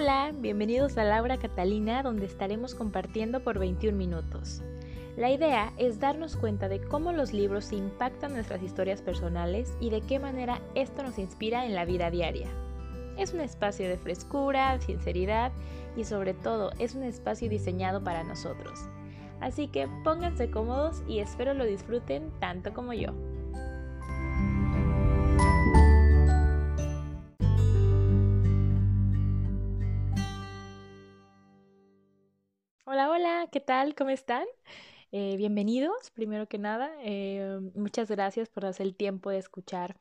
Hola, bienvenidos a Laura Catalina, donde estaremos compartiendo por 21 minutos. La idea es darnos cuenta de cómo los libros impactan nuestras historias personales y de qué manera esto nos inspira en la vida diaria. Es un espacio de frescura, sinceridad y sobre todo es un espacio diseñado para nosotros. Así que pónganse cómodos y espero lo disfruten tanto como yo. Hola, hola, ¿qué tal? ¿Cómo están? Eh, bienvenidos, primero que nada. Eh, muchas gracias por hacer el tiempo de escuchar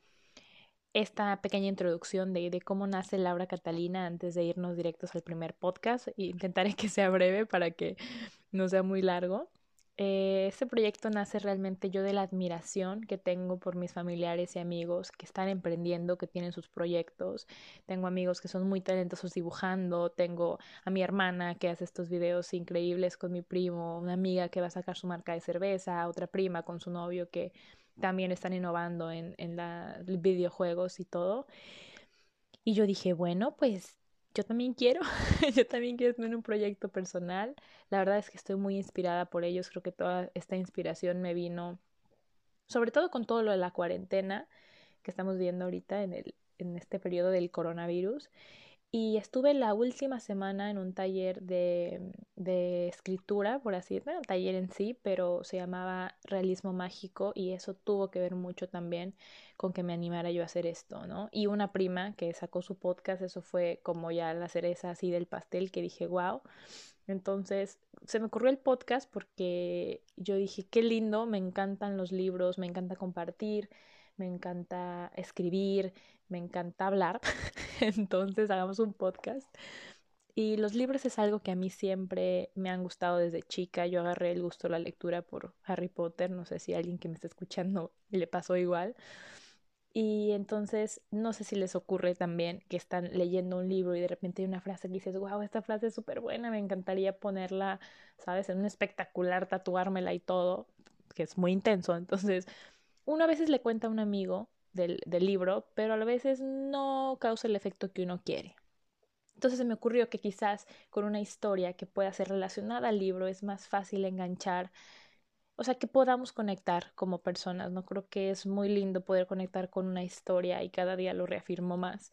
esta pequeña introducción de, de, cómo nace Laura Catalina antes de irnos directos al primer podcast. Intentaré que sea breve para que no sea muy largo. Eh, este proyecto nace realmente yo de la admiración que tengo por mis familiares y amigos que están emprendiendo, que tienen sus proyectos. Tengo amigos que son muy talentosos dibujando, tengo a mi hermana que hace estos videos increíbles con mi primo, una amiga que va a sacar su marca de cerveza, otra prima con su novio que también están innovando en, en la, videojuegos y todo. Y yo dije, bueno, pues yo también quiero, yo también quiero tener un proyecto personal. La verdad es que estoy muy inspirada por ellos, creo que toda esta inspiración me vino, sobre todo con todo lo de la cuarentena que estamos viendo ahorita en, el, en este periodo del coronavirus. Y estuve la última semana en un taller de, de escritura, por así decirlo, taller en sí, pero se llamaba Realismo Mágico y eso tuvo que ver mucho también con que me animara yo a hacer esto, ¿no? Y una prima que sacó su podcast, eso fue como ya la cereza así del pastel que dije, wow. Entonces se me ocurrió el podcast porque yo dije, qué lindo, me encantan los libros, me encanta compartir, me encanta escribir, me encanta hablar. Entonces hagamos un podcast. Y los libros es algo que a mí siempre me han gustado desde chica. Yo agarré el gusto de la lectura por Harry Potter. No sé si a alguien que me está escuchando le pasó igual. Y entonces, no sé si les ocurre también que están leyendo un libro y de repente hay una frase que dices, wow, esta frase es súper buena, me encantaría ponerla, ¿sabes? En un espectacular, tatuármela y todo, que es muy intenso. Entonces, una veces le cuenta a un amigo del, del libro, pero a veces no causa el efecto que uno quiere. Entonces se me ocurrió que quizás con una historia que pueda ser relacionada al libro es más fácil enganchar o sea, que podamos conectar como personas, ¿no? Creo que es muy lindo poder conectar con una historia y cada día lo reafirmo más.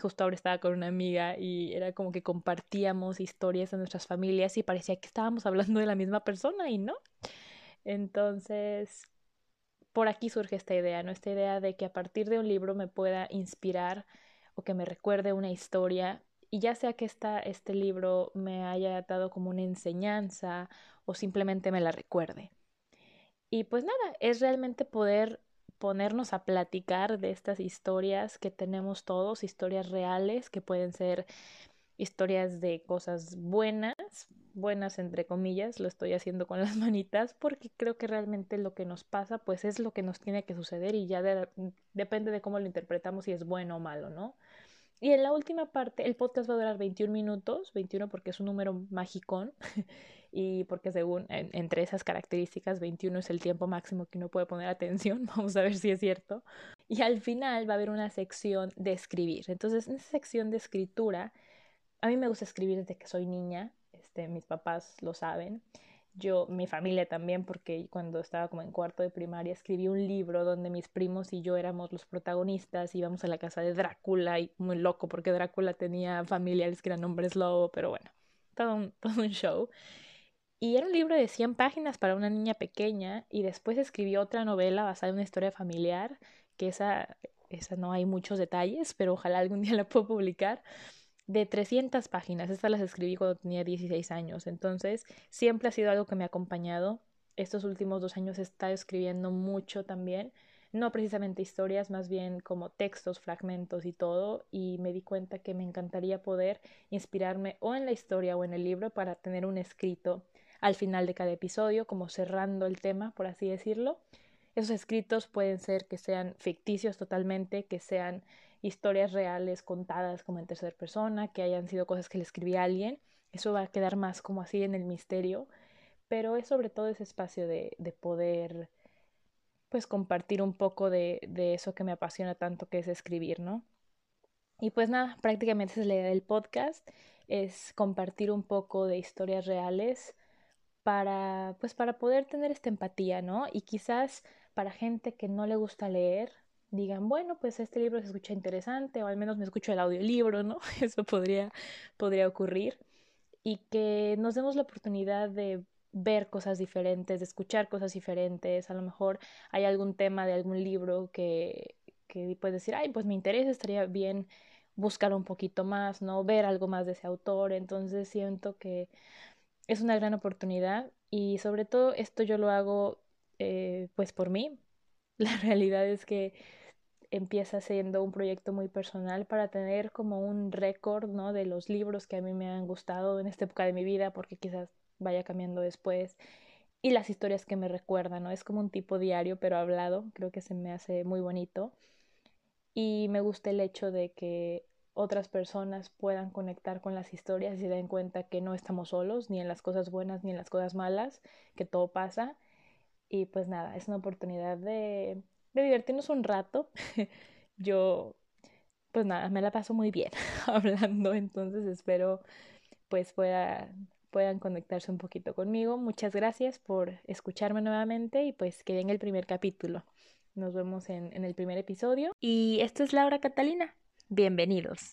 Justo ahora estaba con una amiga y era como que compartíamos historias de nuestras familias y parecía que estábamos hablando de la misma persona y no. Entonces, por aquí surge esta idea, ¿no? Esta idea de que a partir de un libro me pueda inspirar o que me recuerde una historia y ya sea que este libro me haya dado como una enseñanza o simplemente me la recuerde. Y pues nada, es realmente poder ponernos a platicar de estas historias que tenemos todos, historias reales que pueden ser historias de cosas buenas, buenas entre comillas, lo estoy haciendo con las manitas porque creo que realmente lo que nos pasa pues es lo que nos tiene que suceder y ya depende de cómo lo interpretamos si es bueno o malo, ¿no? Y en la última parte, el podcast va a durar 21 minutos, 21 porque es un número magicón y porque según entre esas características 21 es el tiempo máximo que uno puede poner atención, vamos a ver si es cierto. Y al final va a haber una sección de escribir. Entonces, en esa sección de escritura, a mí me gusta escribir desde que soy niña, este, mis papás lo saben. Yo, mi familia también, porque cuando estaba como en cuarto de primaria escribí un libro donde mis primos y yo éramos los protagonistas, íbamos a la casa de Drácula y muy loco porque Drácula tenía familiares que eran hombres lobo, pero bueno, todo un, todo un show. Y era un libro de 100 páginas para una niña pequeña y después escribí otra novela basada en una historia familiar, que esa, esa no hay muchos detalles, pero ojalá algún día la pueda publicar, de 300 páginas. Estas las escribí cuando tenía 16 años, entonces siempre ha sido algo que me ha acompañado. Estos últimos dos años he estado escribiendo mucho también, no precisamente historias, más bien como textos, fragmentos y todo, y me di cuenta que me encantaría poder inspirarme o en la historia o en el libro para tener un escrito al final de cada episodio, como cerrando el tema, por así decirlo. Esos escritos pueden ser que sean ficticios totalmente, que sean historias reales contadas como en tercera persona, que hayan sido cosas que le escribí a alguien. Eso va a quedar más como así en el misterio, pero es sobre todo ese espacio de, de poder pues compartir un poco de, de eso que me apasiona tanto que es escribir, ¿no? Y pues nada, prácticamente es la idea del podcast, es compartir un poco de historias reales para, pues para poder tener esta empatía, ¿no? Y quizás para gente que no le gusta leer, digan, bueno, pues este libro se escucha interesante, o al menos me escucho el audiolibro, ¿no? Eso podría, podría ocurrir. Y que nos demos la oportunidad de ver cosas diferentes, de escuchar cosas diferentes. A lo mejor hay algún tema de algún libro que, que puedes decir, ay, pues me interesa, estaría bien buscar un poquito más, ¿no? Ver algo más de ese autor. Entonces siento que es una gran oportunidad y sobre todo esto yo lo hago eh, pues por mí. La realidad es que empieza siendo un proyecto muy personal para tener como un récord, ¿no? De los libros que a mí me han gustado en esta época de mi vida, porque quizás vaya cambiando después y las historias que me recuerdan, ¿no? Es como un tipo diario, pero hablado, creo que se me hace muy bonito. Y me gusta el hecho de que otras personas puedan conectar con las historias y se den cuenta que no estamos solos, ni en las cosas buenas ni en las cosas malas, que todo pasa. Y pues nada, es una oportunidad de, de divertirnos un rato. Yo, pues nada, me la paso muy bien hablando, entonces espero pues pueda puedan conectarse un poquito conmigo. Muchas gracias por escucharme nuevamente y pues que den el primer capítulo. Nos vemos en, en el primer episodio. Y esto es Laura Catalina. Bienvenidos.